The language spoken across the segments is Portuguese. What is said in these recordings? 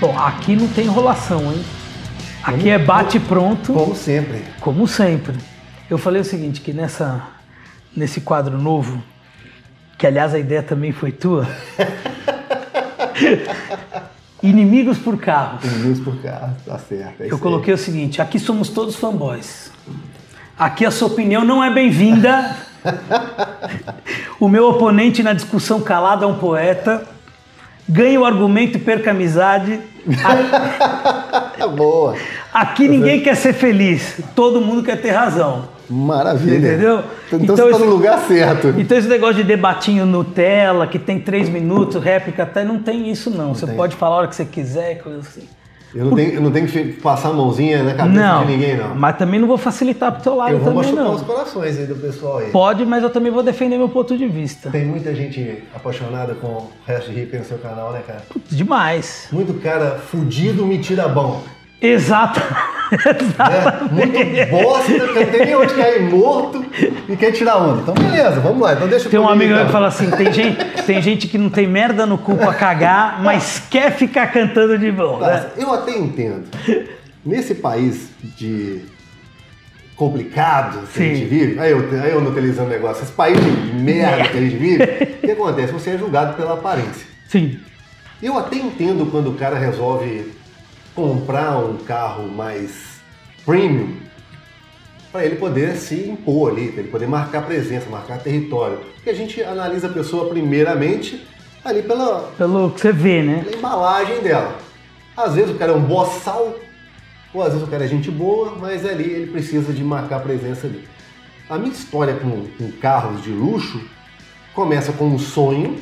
Bom, aqui não tem enrolação, hein? Aqui é bate pronto, Como sempre. como sempre. Eu falei o seguinte, que nessa, nesse quadro novo, que aliás a ideia também foi tua, Inimigos por carro. Tem luz por carro, tá certo. é Eu aí. coloquei o seguinte: aqui somos todos fanboys. Aqui a sua opinião não é bem-vinda. o meu oponente na discussão calado é um poeta. Ganhe o argumento e perca a amizade. Tá boa. Aqui ninguém quer ser feliz, todo mundo quer ter razão. Maravilha. Entendeu? Então, Então você tá esse- no lugar certo. Então esse negócio de debatinho Nutella, que tem três minutos, réplica até, não tem isso não. você tem. pode falar a hora que você quiser, coisa assim. Eu não tenho, eu não tenho que passar a mãozinha na cabeça Não, de ninguém, não. mas também não vou facilitar pro teu lado Eu vou também machucar não. os corações aí do pessoal aí. Pode, mas eu também vou defender meu ponto de vista. Tem muita gente apaixonada com o resto de rico no seu canal, né, cara? Demais. Muito cara fudido me tira bom. Exato. Né? Muito bosta, que não tem nem onde cair morto e quer tirar onda. Então, beleza, vamos lá. Então, deixa Tem um amigo meu então. que fala assim: tem gente, tem gente que não tem merda no cu pra cagar, mas quer ficar cantando de bom. Né? Eu até entendo. Nesse país de complicado que a Sim. gente vive, aí eu, aí eu utilizando o negócio, esse país de merda que a gente vive, o que acontece? Você é julgado pela aparência. Sim. Eu até entendo quando o cara resolve comprar um carro mais premium para ele poder se impor ali, para ele poder marcar presença, marcar território. Porque a gente analisa a pessoa primeiramente ali pela, Pelo que você vê, né? pela embalagem dela. Às vezes o cara é um boçal, ou às vezes o cara é gente boa, mas ali ele precisa de marcar presença ali. A minha história com, com carros de luxo começa com um sonho,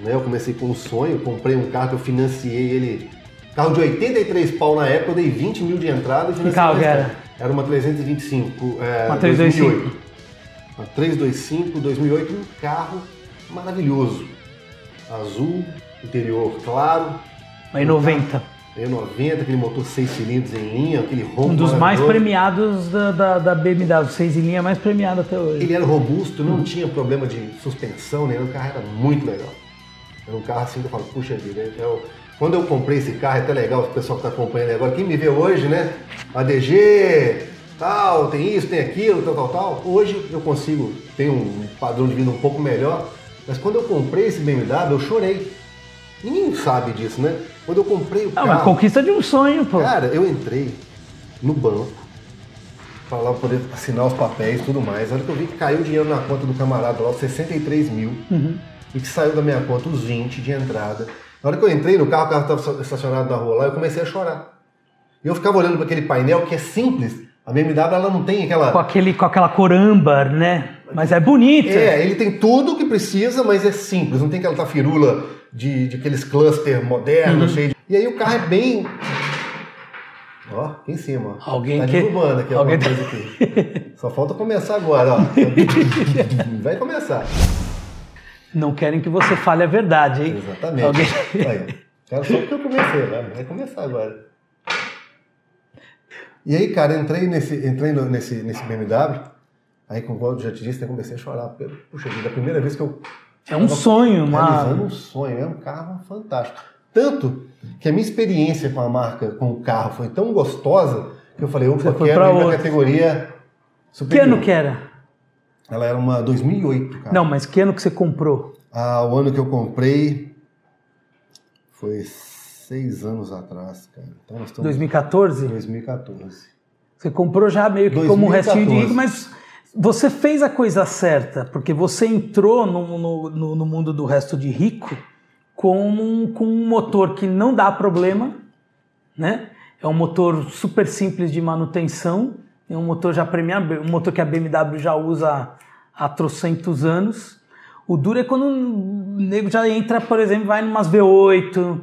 né? Eu comecei com um sonho, comprei um carro que eu financiei ele, carro de 83 pau na época, eu dei 20 mil de entrada e financiei carro que era? Era uma 325, é, Uma 325. 2008. Uma 325, 2008, um carro maravilhoso. Azul, interior claro, Aí 90. E90, aquele motor 6 cilindros em linha, aquele ronco Um dos mais premiados da, da, da BMW, seis em linha mais premiado até hoje. Ele era robusto, não tinha problema de suspensão, né? O carro era muito legal. Era um carro assim que eu falo, puxa vida, eu, quando eu comprei esse carro, é até legal, o pessoal que está acompanhando agora, quem me vê hoje, né? ADG, tal, tem isso, tem aquilo, tal, tal, tal. Hoje eu consigo ter um padrão de vida um pouco melhor, mas quando eu comprei esse BMW, eu chorei. Ninguém sabe disso, né? Quando eu comprei o Ah, carro. mas conquista de um sonho, pô. Cara, eu entrei no banco para lá poder assinar os papéis e tudo mais. A hora que eu vi que caiu dinheiro na conta do camarada lá, os 63 mil, e que saiu da minha conta os 20 de entrada. Na hora que eu entrei no carro, o carro estava estacionado na rua lá, eu comecei a chorar. E eu ficava olhando para aquele painel que é simples. A BMW ela não tem aquela. Com, aquele, com aquela cor âmbar, né? Mas é bonita. É, ele tem tudo o que precisa, mas é simples, não tem aquela tafirula de, de aqueles cluster modernos, cheio de... E aí o carro é bem. Ó, aqui em cima. Alguém tá que- derrubando aqui alguém alguma coisa aqui. Só falta começar agora, ó. Vai começar. Não querem que você fale a verdade, hein? Exatamente. Alguém- Aí, cara, só porque eu comecei, vai, vai começar agora. E aí, cara, entrei nesse, entrei nesse, nesse BMW, aí com o já te disse, eu comecei a chorar. Puxa vida, a primeira vez que eu É um sonho, uma... um sonho, é um carro fantástico. Tanto que a minha experiência com a marca, com o carro, foi tão gostosa que eu falei, opa, foi quero ir na categoria Que superior. ano que era? Ela era uma 2008, cara. Não, mas que ano que você comprou? Ah, o ano que eu comprei foi seis anos atrás, cara. Então nós estamos 2014? em 2014. Você comprou já meio que como um 2014. restinho de rico, mas você fez a coisa certa, porque você entrou no, no, no- no mundo do resto de rico com um, com um motor que não dá problema, né? É um motor super simples de manutenção, é um motor já premiado, um motor que a BMW já usa há trocentos anos. O duro é quando o nego já entra, por exemplo, vai numas V8,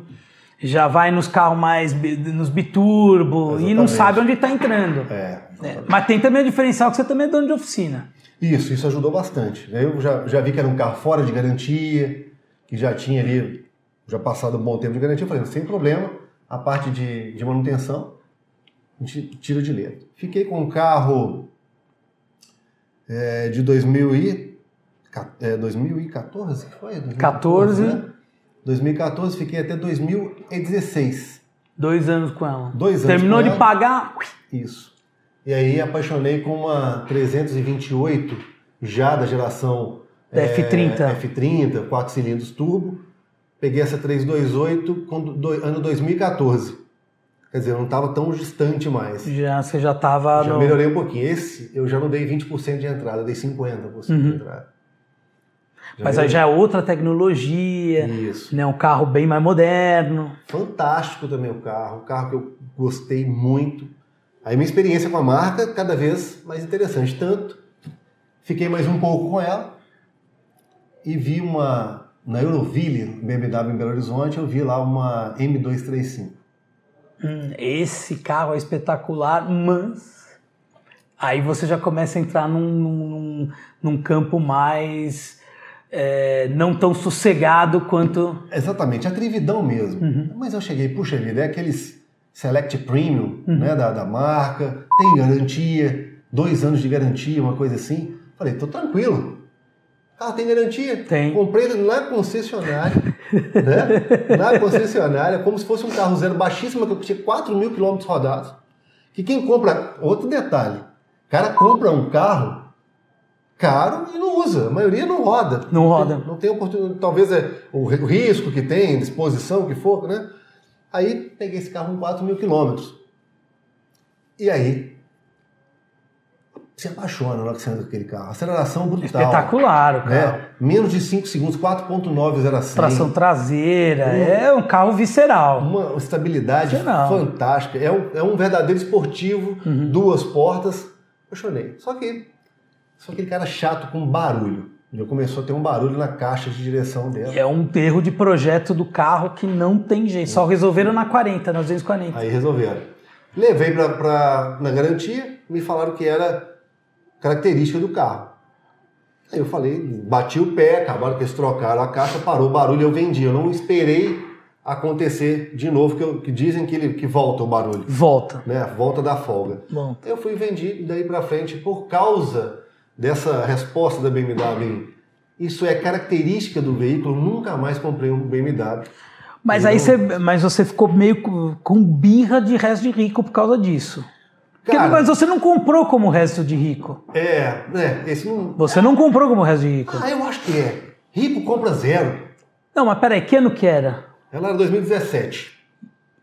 já vai nos carros mais nos biturbo e não Exatamente. sabe onde está entrando. É, É, mas tem também o diferencial que você também é dono de oficina. Isso, isso ajudou bastante. Eu já, já vi que era um carro fora de garantia, que já tinha ali, já passado um bom tempo de garantia. Eu falei, sem problema, a parte de, de manutenção, tira de letra. Fiquei com um carro é, de 2000 e, é, 2014, que foi? 2014, 14. né? 2014, fiquei até 2016. Dois anos com ela. Dois anos Terminou de ela. pagar. Isso. E aí apaixonei com uma 328, já da geração é, F30. F30, 4 cilindros turbo. Peguei essa 328 com do, ano 2014. Quer dizer, eu não estava tão distante mais. Já, você já tava Já no. melhorei um pouquinho. Esse eu já não dei 20% de entrada, eu dei 50% Uhum. de entrada. Mas aí já é outra tecnologia, Isso. né? Um carro bem mais moderno. Fantástico também o carro, um carro que eu gostei muito. Aí minha experiência com a marca cada vez mais interessante. Tanto, fiquei mais um pouco com ela e vi uma, na Euroville, BMW em Belo Horizonte, eu vi lá uma M235. Hum, esse carro é espetacular, mas aí você já começa a entrar num, num, num- campo mais é, não tão sossegado quanto. Exatamente, atrevidão mesmo. Uhum. Mas eu cheguei, puxa vida, é aqueles Select Premium Uhum. né, da, da marca, tem garantia, dois anos de garantia, uma coisa assim. Falei, tô tranquilo. Carro tem garantia. Tem. Comprei na concessionária, né? Na concessionária, como se fosse um carro zero baixíssimo, que eu tinha 4 mil quilômetros rodados. Que quem compra, outro detalhe, o cara compra um carro caro e não usa. A maioria não roda. Não roda. Não tem oportunidade. Talvez é o risco que tem, disposição, o que for, né? Aí peguei esse carro com 4 mil quilômetros. E aí se apaixona na hora que você anda com aquele carro. Aceleração brutal. Espetacular o carro. Né? Menos de 5 segundos, 4.9 0 a 100. Tração traseira, é um carro visceral. Uma estabilidade Geral. fantástica. É um, é um verdadeiro esportivo, Uhum. duas portas. Apaixonei. Só que só aquele cara chato com barulho. Já começou a ter um barulho na caixa de direção dela. É um erro de projeto do carro que não tem jeito. Só resolveram na 40, na 240. Aí resolveram. Levei pra, pra- na garantia, me falaram que era característica do carro. Aí eu falei, bati o pé, acabaram que eles trocaram a caixa, parou o barulho, eu vendi. Eu não esperei acontecer de novo, que, eu- que dizem que, ele, que volta o barulho, Volta. né? Volta da folga. Bom, Eu fui vendi, e daí pra frente, por causa dessa resposta da BMW, isso é característica do veículo, nunca mais comprei um BMW. Mas Eu aí não- você, mas você ficou meio com, com birra de resto de rico por causa disso. Porque- Cara- mas você não comprou como resto de rico. É, né? Esse não, Você não comprou como resto de rico. Ah, eu acho que é. Rico compra zero. Não, mas peraí, que ano que era? Ela era 2017.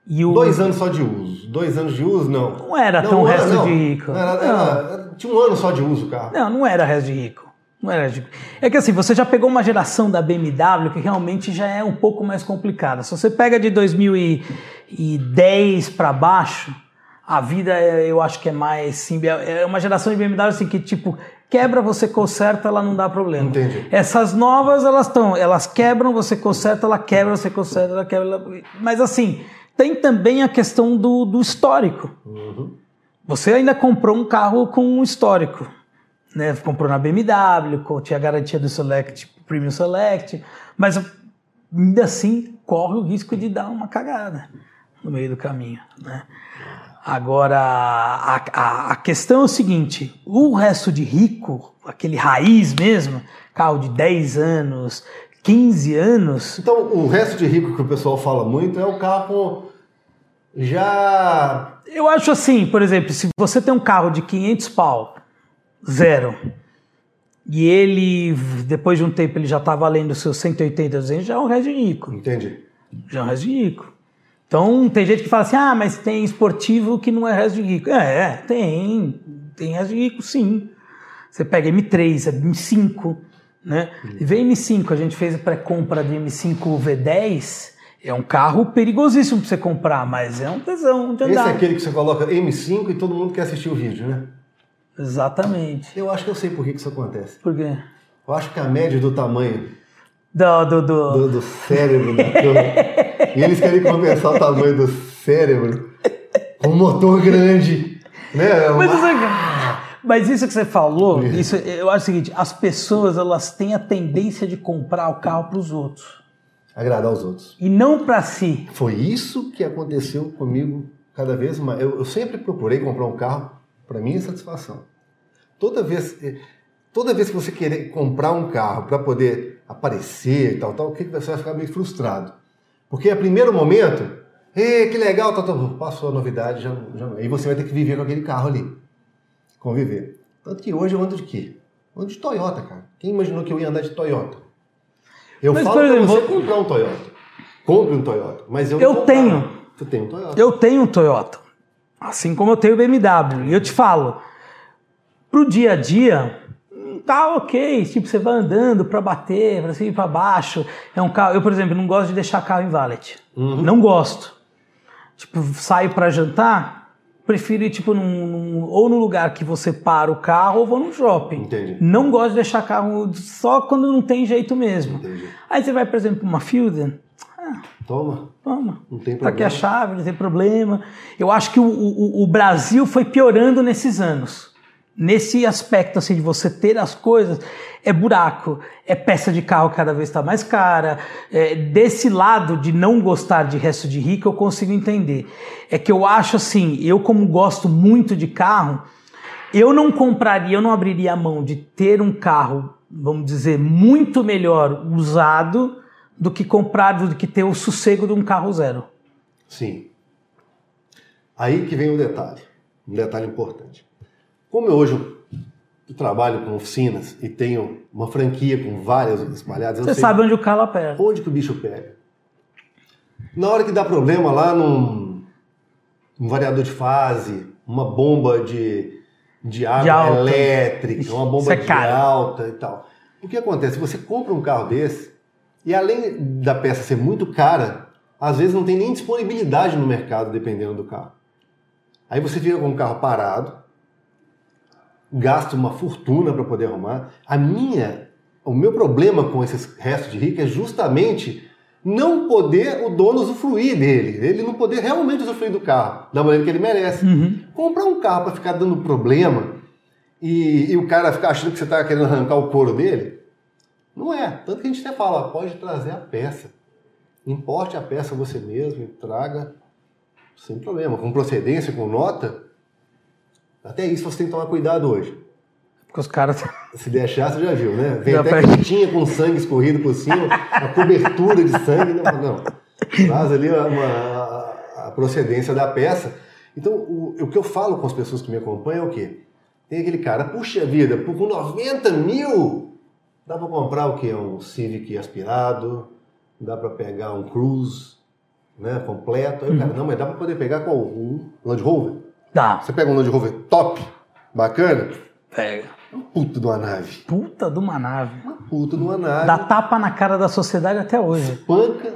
E o... Dois anos só de uso. Dois anos de uso, não. Não era Não, tão ano, resto não. de rico. Era- era- era- tinha um ano só de uso o carro. Não, não era resto de rico. Não era resto de rico. É que assim, você já pegou uma geração da BMW que realmente já é um pouco mais complicada. Se você pega de 2010 para baixo, a vida é- eu acho que é mais sim, é uma geração de BMW assim que tipo quebra, você conserta, ela não dá problema. Entendi. Essas novas elas estão, elas quebram, você conserta, ela quebra, você conserta, ela quebra. ela- Mas assim, tem também a questão do, do histórico. Uhum. Você ainda comprou um carro com um histórico, né? Comprou na BMW, tinha a garantia do Select, Premium Select, mas ainda assim corre o risco de dar uma cagada no meio do caminho, né? Agora, a, a, a questão é o seguinte: o resto de rico, aquele raiz mesmo, carro de 10 anos, 15 anos, Então, o resto de rico que o pessoal fala muito é o carro já Eu acho assim, por exemplo, se você tem um carro de 500 pau, zero, e ele, depois de um tempo, ele já está valendo seus 180, 200, já é um resto de rico. Entendi. Já é um resto de rico. Então, tem gente que fala assim, ah, mas tem esportivo que não é resto de rico. É, é, tem. Tem resto de rico, sim. Você pega M3, M5, né? E vem M5, a gente fez a pré-compra de M5 V10, é um carro perigosíssimo para você comprar, mas é um tesão de Esse andar. é aquele que você coloca M5 e todo mundo quer assistir o vídeo, né? Exatamente. Eu acho que eu sei por que isso acontece. Por quê? Eu acho que a média do tamanho Do, do, do- do, do cérebro da turma, e eles querem compensar o tamanho do cérebro com um motor grande, né? Mas, você- mas isso que você falou, isso, eu acho o seguinte, as pessoas elas têm a tendência de comprar o carro para os outros Agradar os outros. e não para si. Foi isso que aconteceu comigo cada vez mais. Eu, eu sempre procurei comprar um carro para minha satisfação. Toda vez, eh, toda vez que você querer comprar um carro para poder aparecer e tal, tal, o que você vai ficar meio frustrado? Porque a primeiro momento, Ê, que legal, tá, tá, passou a novidade, já, já, aí você vai ter que viver com aquele carro ali. Conviver. Tanto que hoje eu ando de quê? Eu ando de Toyota, cara. Quem imaginou que eu ia andar de Toyota? Eu Mas, falo exemplo, você vou- comprar um Toyota. Compre um Toyota. Mas eu, Eu tenho. Você tem um Toyota? Eu tenho um Toyota, assim como eu tenho BMW. E eu te falo, pro dia a dia, tá ok. Tipo, você vai andando pra bater, pra cima e pra baixo. É um carro. Eu, por exemplo, não gosto de deixar carro em valet. Não gosto. Tipo, saio pra jantar, prefiro ir tipo num, num- ou no lugar que você para o carro ou vou num shopping. Entendi. Não gosto de deixar carro só quando não tem jeito mesmo. Entendi. Aí você vai, por exemplo, pra uma Fielder, Toma. toma. Não tem Tá aqui a problema. chave, não tem problema. Eu acho que o, o, o Brasil foi piorando nesses anos. Nesse aspecto assim de você ter as coisas, é buraco, é peça de carro cada vez está mais cara. É, desse lado de não gostar de resto de rico, eu consigo entender. É que eu acho assim, eu como gosto muito de carro, eu não compraria, eu não abriria a mão de ter um carro, vamos dizer, muito melhor usado do que comprar, do que ter o sossego de um carro zero. Sim. Aí que vem o detalhe, um detalhe importante. Como eu hoje eu trabalho com oficinas e tenho uma franquia com várias espalhadas, eu Você sei sabe onde o calo aperta. onde que o bicho pega. Na hora que dá problema lá num, num variador de fase, uma bomba de, de água De alta. elétrica, uma bomba é de caro. alta e tal. O que acontece? Você compra um carro desse e além da peça ser muito cara, às vezes não tem nem disponibilidade no mercado, dependendo do carro. Aí você fica com o carro parado, gasta uma fortuna para poder arrumar. A minha, o meu problema com esses restos de rico é justamente não poder o dono usufruir dele, ele não poder realmente usufruir do carro da maneira que ele merece. Uhum. Comprar um carro para ficar dando problema e, e o cara ficar achando que você está querendo arrancar o couro dele, não é. Tanto que a gente até fala, pode trazer a peça. Importe a peça você mesmo e traga sem problema, com procedência, com nota. Até isso você tem que tomar cuidado hoje. Porque os caras. Se deixar, você já viu, né? Vem Já até quentinha com sangue escorrido por cima, a cobertura de sangue. Não, não. Traz ali a, uma- a procedência da peça. Então, o, o que eu falo com as pessoas que me acompanham é o quê? Tem aquele cara, puxa vida, por com 90 mil, dá para comprar o quê? Um Civic aspirado, dá para pegar um Cruze né, completo. Aí o cara, não, mas dá para poder pegar qual? Um Land Rover? Dá. Você pega um Land Rover top, bacana, Pega. puta de uma nave. Puta de uma nave. Uma puta de uma nave. Dá tapa na cara da sociedade até hoje. Panca,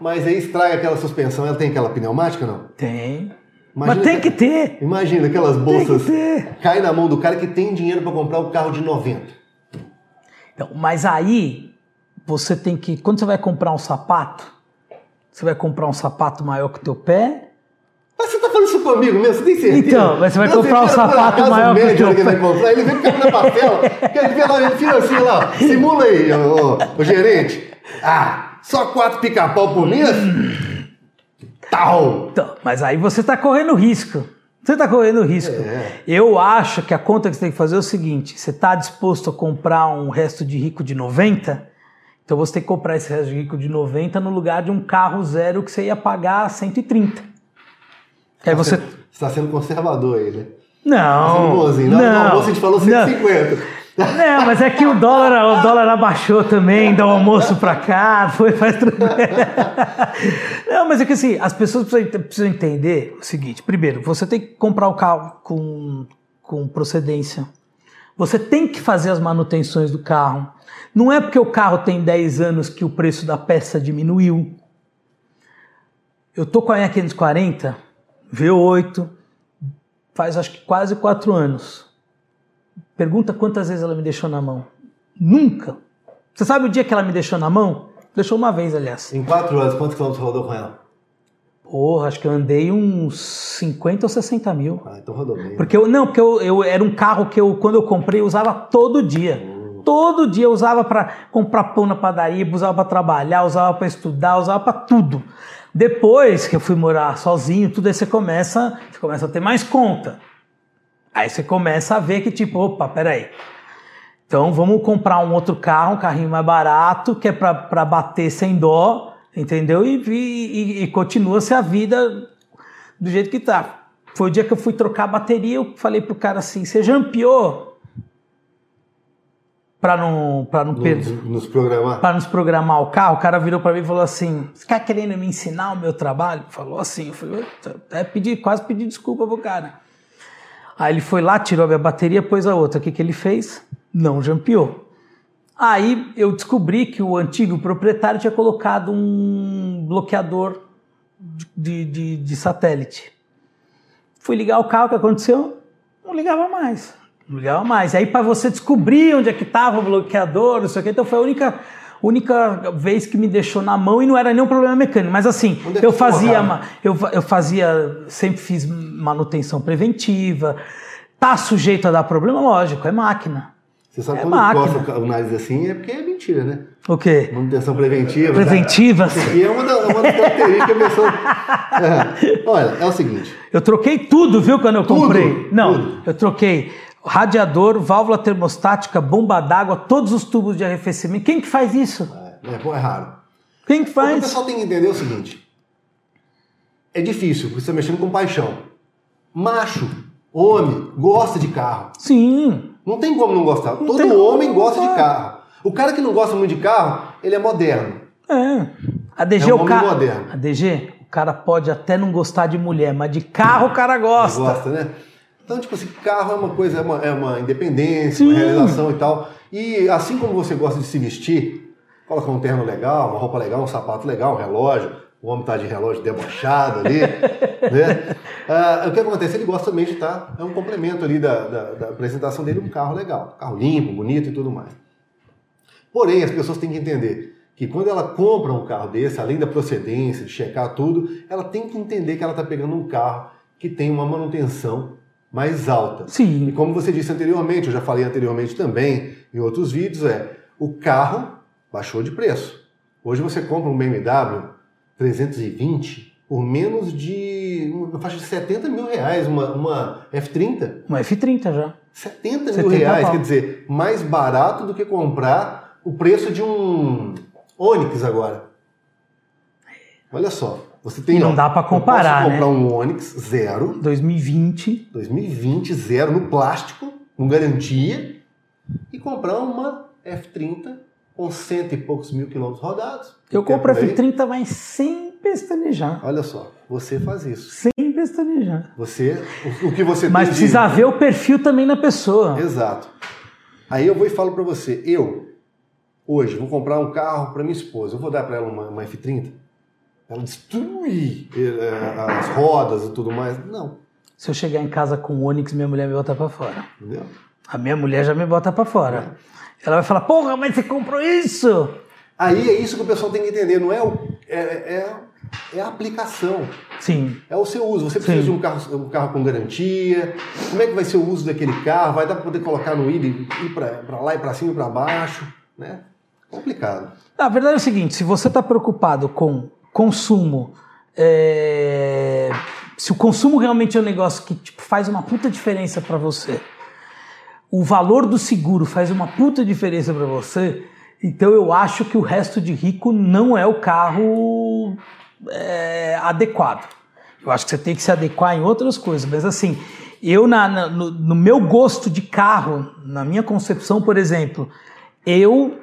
mas aí estraga aquela suspensão. Ela tem aquela pneumática, não? Tem. Imagina Mas tem que ter. Imagina aquelas Tem bolsas que ter. cai na mão do cara que tem dinheiro para comprar o carro de 90. Então, mas aí você tem que. Quando você vai comprar um sapato, você vai comprar um sapato maior que o teu pé. Mas você tá falando isso comigo mesmo? Você tem certeza? Então, mas você vai Não, comprar um vê, sapato acaso, maior que o teu que ele vai comprar, ele vem o cara na papela, quer ver lá, ele fica assim lá, simula aí, ô, ô, ô, gerente. Ah, só quatro pica-pau por mês? Tal. Então, mas aí você está correndo risco. Você está correndo risco. É. Eu acho que a conta que você tem que fazer é o seguinte: você está disposto a comprar um resto de rico de 90? Então você tem que comprar esse resto de rico de 90 no lugar de um carro zero que você ia pagar 130. Que aí você. Está sendo conservador aí, né? Não. Tá sendo. Na hora do almoço a gente falou não. 150. Não, mas é que o dólar, o dólar abaixou também, dá o almoço pra cá, foi, faz tudo. Não, mas é que assim, as pessoas precisam, precisam entender o seguinte: primeiro, você tem que comprar o carro com, com procedência. Você tem que fazer as manutenções do carro. Não é porque o carro tem 10 anos que o preço da peça diminuiu. Eu tô com a minha 540 V8, faz acho que quase 4 anos. Pergunta quantas vezes ela me deixou na mão. Nunca. Você sabe o dia que ela me deixou na mão? Deixou uma vez, aliás. Em quatro anos, quantos quilômetros rodou com ela? Porra, acho que eu andei uns 50 ou 60 mil. Ah, então rodou bem. Porque eu, não, porque eu, eu era um carro que eu, quando eu comprei, eu usava todo dia. Todo dia eu usava para comprar pão na padaria, usava para trabalhar, usava para estudar, usava para tudo. Depois que eu fui morar sozinho, tudo aí você começa, você começa a ter mais conta. Aí você começa a ver que tipo, opa, peraí. Então vamos comprar um outro carro, um carrinho mais barato, que é para bater sem dó. Entendeu? E, e, e continua-se a vida do jeito que tá. Foi o dia que eu fui trocar a bateria, eu falei pro cara assim: você jampeou? Pra não, pra não perder. Nos, programar. Pra nos programar o carro, o cara virou pra mim e falou assim: Você tá querendo me ensinar o meu trabalho? Falou assim, eu falei, até pedi, quase pedi desculpa pro cara. Aí ele foi lá, tirou a minha bateria, pôs a outra. O que, que ele fez? Não jampeou. Aí eu descobri que o antigo proprietário tinha colocado um bloqueador de, de, de satélite. Fui ligar o carro, o que aconteceu? Não ligava mais. Ligava mais. Aí para você descobrir onde é que estava o bloqueador, não sei o que, então foi a única, única vez que me deixou na mão e não era nenhum problema mecânico. Mas assim, é eu fazia, eu, eu fazia, sempre fiz manutenção preventiva. Tá sujeito a dar problema? Lógico, é máquina. Você sabe É quando máquina. coça o nariz assim é porque é mentira, né? O quê? Manutenção preventiva. Preventiva? Isso aqui é uma, da, uma das características que a pessoa. É. Olha, é o seguinte. Eu troquei tudo, viu, quando eu Tudo? comprei? Não, Tudo. eu troquei radiador, válvula termostática, bomba d'água, todos os tubos de arrefecimento. Quem que faz isso? É, pô, é raro. Quem que O faz? pessoal tem que entender o seguinte: é difícil, porque você está mexendo com paixão. Macho, homem, gosta de carro. Sim. Não tem como não gostar. Todo tem como homem não gosta de carro. O cara que não gosta muito de carro, ele é moderno. É. A DG, É um o homem cara. moderno. A DG, o cara pode até não gostar de mulher, mas de carro o cara gosta. Gosta, né? Então, tipo assim, carro é uma coisa, é uma, é uma independência, Sim. uma realização e tal. E assim como você gosta de se vestir, colocar um terno legal, uma roupa legal, um sapato legal, um relógio, o homem tá de relógio debochado ali, né? Ah, o que acontece? Ele gosta também de estar, é um complemento ali da, da, da apresentação dele, um carro legal, carro limpo, bonito e tudo mais. Porém, as pessoas têm que entender que quando ela compra um carro desse, além da procedência, de checar tudo, ela tem que entender que ela está pegando um carro que tem uma manutenção mais alta. E Sim. como você disse anteriormente, eu já falei anteriormente também em outros vídeos, é o carro baixou de preço. Hoje você compra um BMW 320 por menos de uma faixa de 70 mil reais, uma, uma F30. Uma F30 já. 70 mil 70 reais, pau. quer dizer, mais barato do que comprar o preço de um Onix agora. Olha só, você tem. E não ó, dá pra eu comparar, posso comprar né? um Onix zero, 2020. 2020 zero no plástico, com garantia, e comprar uma F30 com cento e poucos mil quilômetros rodados. Eu compro a por aí. F30, mas sem pestanejar. Olha só, você faz isso. Sem pestanejar. Você, o, o que você Mas tem de- precisa ver o perfil também na pessoa. Exato. Aí eu vou e falo pra você, eu hoje vou comprar um carro pra minha esposa, eu vou dar pra ela uma, uma F30? Ela destruir eh, as rodas e tudo mais? Não, Se eu chegar em casa com o Onix, minha mulher me bota pra fora. entendeu? A minha mulher já me bota pra fora. Ela vai falar, porra, mas você comprou isso? Aí é isso que o pessoal tem que entender, não é o, é, é, é a aplicação, Sim. é o seu uso. Você precisa Sim. de um carro, um carro com garantia. Como é que vai ser o uso daquele carro? Vai dar para poder colocar no ir, e ir para lá e para cima e para baixo, né? Complicado. A verdade é o seguinte: se você está preocupado com consumo, é, se o consumo realmente é um negócio que tipo, faz uma puta diferença para você, o valor do seguro faz uma puta diferença para você, então eu acho que o resto de rico não é o carro é, adequado. Eu acho que você tem que se adequar em outras coisas, mas assim, eu na, na- no, no meu gosto de carro, na minha concepção, por exemplo, eu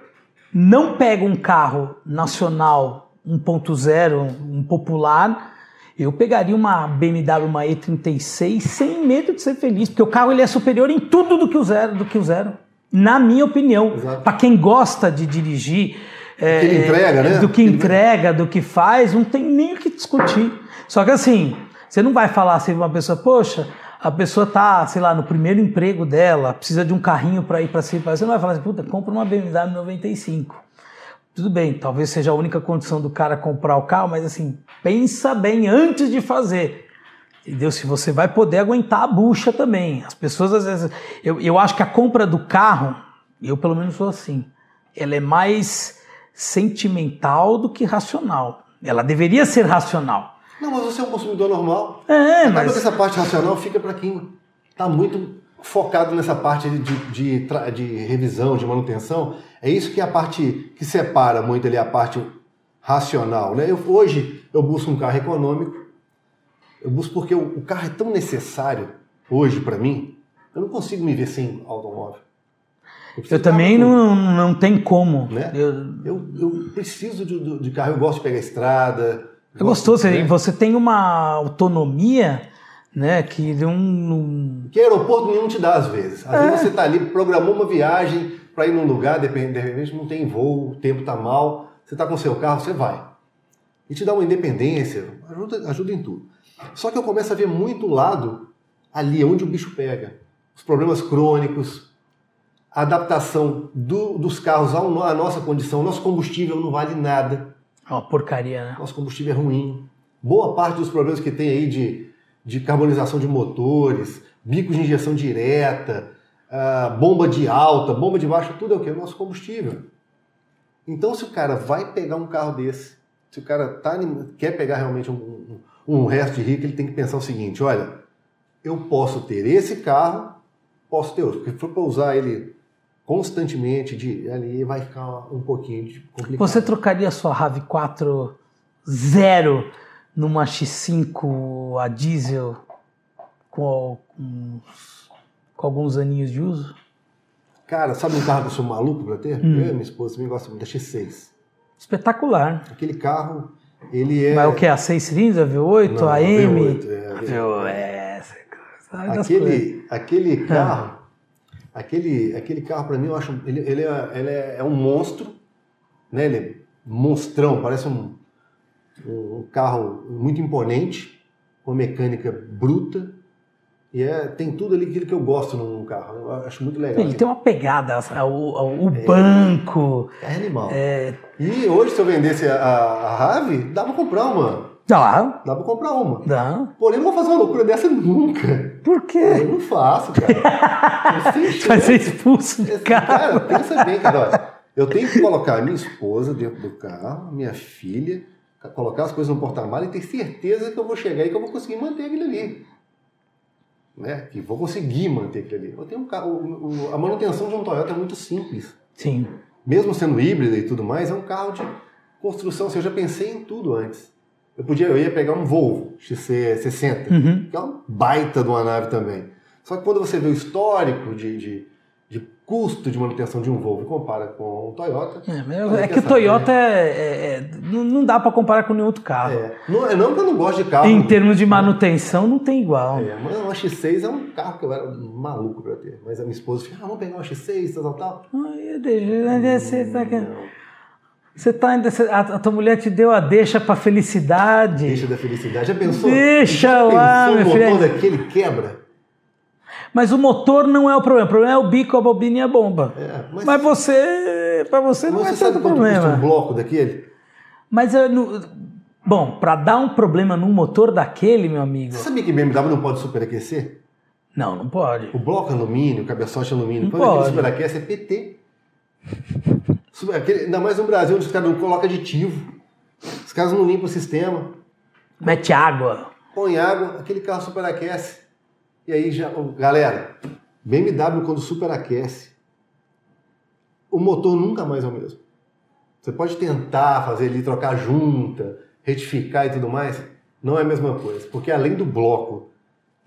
não pego um carro nacional 1.0, um popular, eu pegaria uma BMW, uma E36 sem medo de ser feliz, porque o carro ele é superior em tudo do que o zero, do que o zero. Na minha opinião, para quem gosta de dirigir, é, que entrega, né? do que entrega, do que faz, não tem nem o que discutir. Só que assim, você não vai falar assim pra uma pessoa, poxa, a pessoa tá, sei lá, no primeiro emprego dela, precisa de um carrinho para ir para cima, você não vai falar assim, puta, compra uma BMW 95. Tudo bem, talvez seja a única condição do cara comprar o carro, mas assim, pensa bem antes de fazer. Entendeu? Se você vai poder aguentar a bucha também. As pessoas às vezes. Eu, eu acho que a compra do carro, eu pelo menos sou assim, ela é mais sentimental do que racional. Ela deveria ser racional. Não, mas você é um consumidor normal. É, Acaba mas. que essa parte racional fica para quem está muito focado nessa parte de, de, tra- de revisão, de manutenção. É isso que é a parte que separa muito ali a parte racional. Né? Eu, hoje eu busco um carro econômico, eu busco porque o, o carro é tão necessário hoje para mim, eu não consigo me ver sem automóvel. Eu, eu também não, não tem como. Né? Eu, eu, eu, preciso de, de, carro, eu gosto de pegar estrada. É gostoso, né? você tem uma autonomia né, que não... Que aeroporto nenhum te dá às vezes. Às é. vezes você está ali, programou uma viagem para ir num lugar, de repente não tem voo, o tempo está mal, você está com seu carro, você vai. E te dá uma independência, ajuda, ajuda em tudo. Só que eu começo a ver muito lado ali onde o bicho pega. Os problemas crônicos, a adaptação do, dos carros à nossa condição. Nosso combustível não vale nada. É uma porcaria, né? Nosso combustível é ruim. Boa parte dos problemas que tem aí de, de carbonização de motores, bicos de injeção direta, uh, bomba de alta, bomba de baixa, tudo é o que? O nosso combustível. Então, se o cara vai pegar um carro desse, se o cara tá, quer pegar realmente um, um, um resto de rico, ele tem que pensar o seguinte: olha, eu posso ter esse carro, posso ter outro. Porque se for para usar ele constantemente, de, ali vai ficar um pouquinho complicado. Você trocaria sua RAV4 zero numa X5 a diesel com, com, com alguns aninhos de uso? Cara, sabe um carro que eu sou maluco para ter? Hum. Eu minha esposa também gosta muito da X6. Espetacular. Aquele carro, ele é. Mas o que? A 6 cilindros, a V8, Não, a AM? V8, é, V8. É, aquele, aquele carro, ah. aquele, aquele carro para mim eu acho, ele, ele, é, ele é, é, um monstro, né? Ele é monstrão, parece um, um carro muito imponente, com mecânica bruta, e é, tem tudo ali aquilo que eu gosto num carro. Eu acho muito legal. Ele tem uma pegada, o, o é, banco. É animal. É... E hoje, se eu vendesse a, a Rave, dá pra comprar uma. Dá. Dá pra comprar uma. Dá. Porém, não vou fazer uma loucura dessa nunca. Por quê? Eu não faço, cara. Vai ser expulso de carro. Cara, pensa bem, cara. Olha, eu tenho que colocar a minha esposa dentro do carro, minha filha, colocar as coisas no porta-malas e ter certeza que eu vou chegar e que eu vou conseguir manter aquilo ali né? Que vou conseguir manter aquilo ali. Eu tenho um carro, o, o, a manutenção de um Toyota é muito simples. Sim. Mesmo sendo híbrido e tudo mais, é um carro de construção. Assim, eu já pensei em tudo antes. Eu podia, eu ia pegar um Volvo XC60, uhum. que é uma baita de uma nave também. Só que quando você vê o histórico de, de custo de manutenção de um Volvo compara com um Toyota. É, é que o Toyota né? é, é, não dá para comparar com nenhum outro carro. É. Não, é não que eu não gosto de carro. Em termos de manutenção, não tem igual. É, mas uma X6 é um carro que eu era maluco para ter. Mas a minha esposa falou, ah, vamos pegar uma X6, tal, tal, tal. Ai, você tá Você tá ainda. A tua mulher te deu a deixa pra felicidade. Deixa da felicidade. Já pensou? Deixa já lá, pensou o motor daquele quebra? Mas o motor não é o problema. O problema é o bico, a bobina e a bomba. É, mas, mas, você, para você não é tanto problema. Você um bloco daquele? Mas eu não... bom, para dar um problema num motor daquele, meu amigo. Você sabia que BMW não pode superaquecer? Não, não pode. O bloco é alumínio, o cabeçote é alumínio. Não Quando pode. superaquece é PT. Aquele, ainda mais no Brasil, onde os caras não colocam aditivo. Os caras não limpam o sistema. Mete água. Põe água, aquele carro superaquece. E aí já, galera, BMW quando superaquece, o motor nunca mais é o mesmo. Você pode tentar fazer ele trocar junta, retificar e tudo mais, não é a mesma coisa, porque além do bloco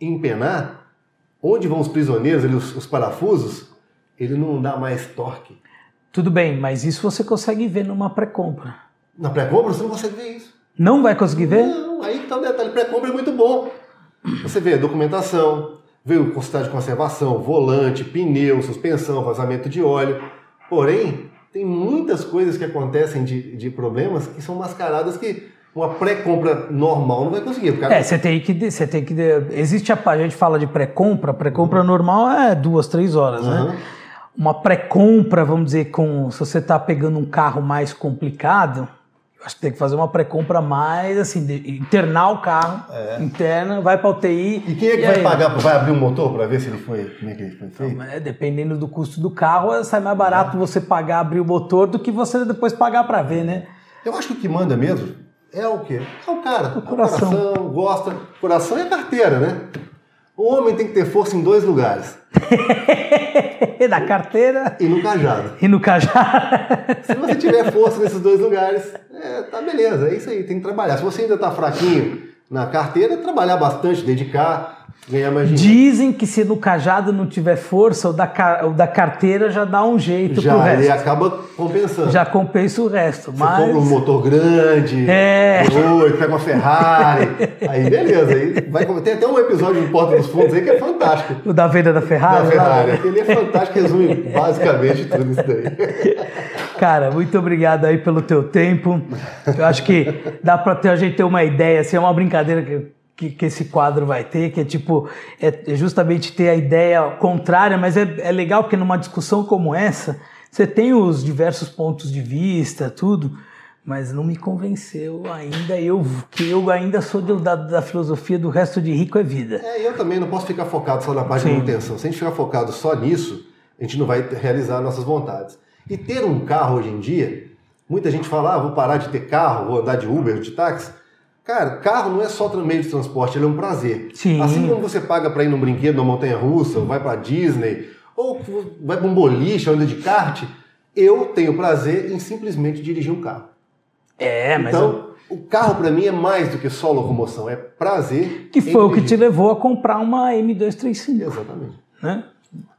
empenar, onde vão os prisioneiros, ali, os, os parafusos, ele não dá mais torque. Tudo bem, mas isso você consegue ver numa pré-compra. Na pré-compra você não consegue ver isso. Não vai conseguir ver? Não, aí tá o detalhe, pré-compra é muito bom. Você vê a documentação, vê o estado de conservação, volante, pneu, suspensão, vazamento de óleo. Porém, tem muitas coisas que acontecem de, de problemas que são mascaradas que uma pré-compra normal não vai conseguir. Cara... É, você tem que. Você tem que existe a, a gente fala de pré-compra, pré-compra uhum. normal é duas, três horas, uhum. né? Uma pré-compra, vamos dizer, com se você está pegando um carro mais complicado, Acho que tem que fazer uma pré-compra mais, assim, de, internar o carro, é. interna, vai para UTI. E quem é que vai aí? pagar? Vai abrir o motor para ver se ele foi, como é que ele foi feito? Não, é, dependendo do custo do carro, sai mais barato é. você pagar abrir o motor do que você depois pagar para ver, né? Eu acho que o que manda mesmo é o quê? É o cara. O coração. O coração gosta. Coração é carteira, né? O homem tem que ter força em dois lugares. Na carteira E no cajado. e no cajado. Se você tiver força nesses dois lugares, é, tá beleza, é isso aí, tem que trabalhar. Se você ainda tá fraquinho na carteira, trabalhar bastante, dedicar, ganhar mais dinheiro. Dizem que se no cajado não tiver força, o da, o da carteira já dá um jeito pro Já, ele resto. acaba compensando. Já compensa o resto. Você Mas compra um motor grande, É. oi, pega uma Ferrari, aí beleza. Aí vai, tem até um episódio do Porta dos Fundos aí que é fantástico. o da venda da Ferrari. Da lá- Ferrari. Ele é fantástico, resume basicamente tudo isso daí. Cara, muito obrigado aí pelo teu tempo. Eu acho que dá para a gente ter uma ideia, assim, é uma brincadeira que, que, que esse quadro vai ter, que é tipo, é, é justamente ter a ideia contrária, mas é, é legal porque numa discussão como essa, você tem os diversos pontos de vista, tudo, mas não me convenceu ainda, eu que eu ainda sou do- da, da filosofia do resto de rico é vida. É, eu também não posso ficar focado só na parte Sim. de manutenção. Se a gente ficar focado só nisso, a gente não vai realizar nossas vontades. E ter um carro hoje em dia, muita gente fala, ah, vou parar de ter carro, vou andar de Uber, de táxi. Cara, carro não é só meio de transporte, ele é um prazer. Sim. Assim como você paga para ir num brinquedo, numa montanha russa, ou vai para Disney, ou vai para um boliche, anda de kart, eu tenho prazer em simplesmente dirigir um carro. É, mas eu- Então, o carro para mim é mais do que só locomoção, é prazer. que foi o que te levou a comprar uma M235. Exatamente. né?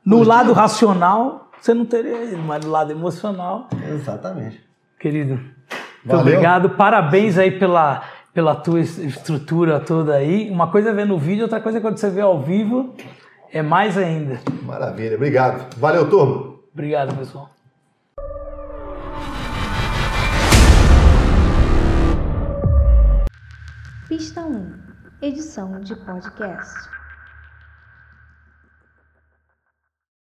No Hoje lado racional, você não teria ido, mas no lado emocional, Exatamente. querido, muito Valeu. obrigado. Parabéns aí pela, pela tua es- estrutura toda aí. Uma coisa é ver no vídeo, outra coisa é quando você vê ao vivo, é mais ainda. Maravilha, obrigado. Valeu, turma. Obrigado, pessoal. Pista 1 Edição de podcast.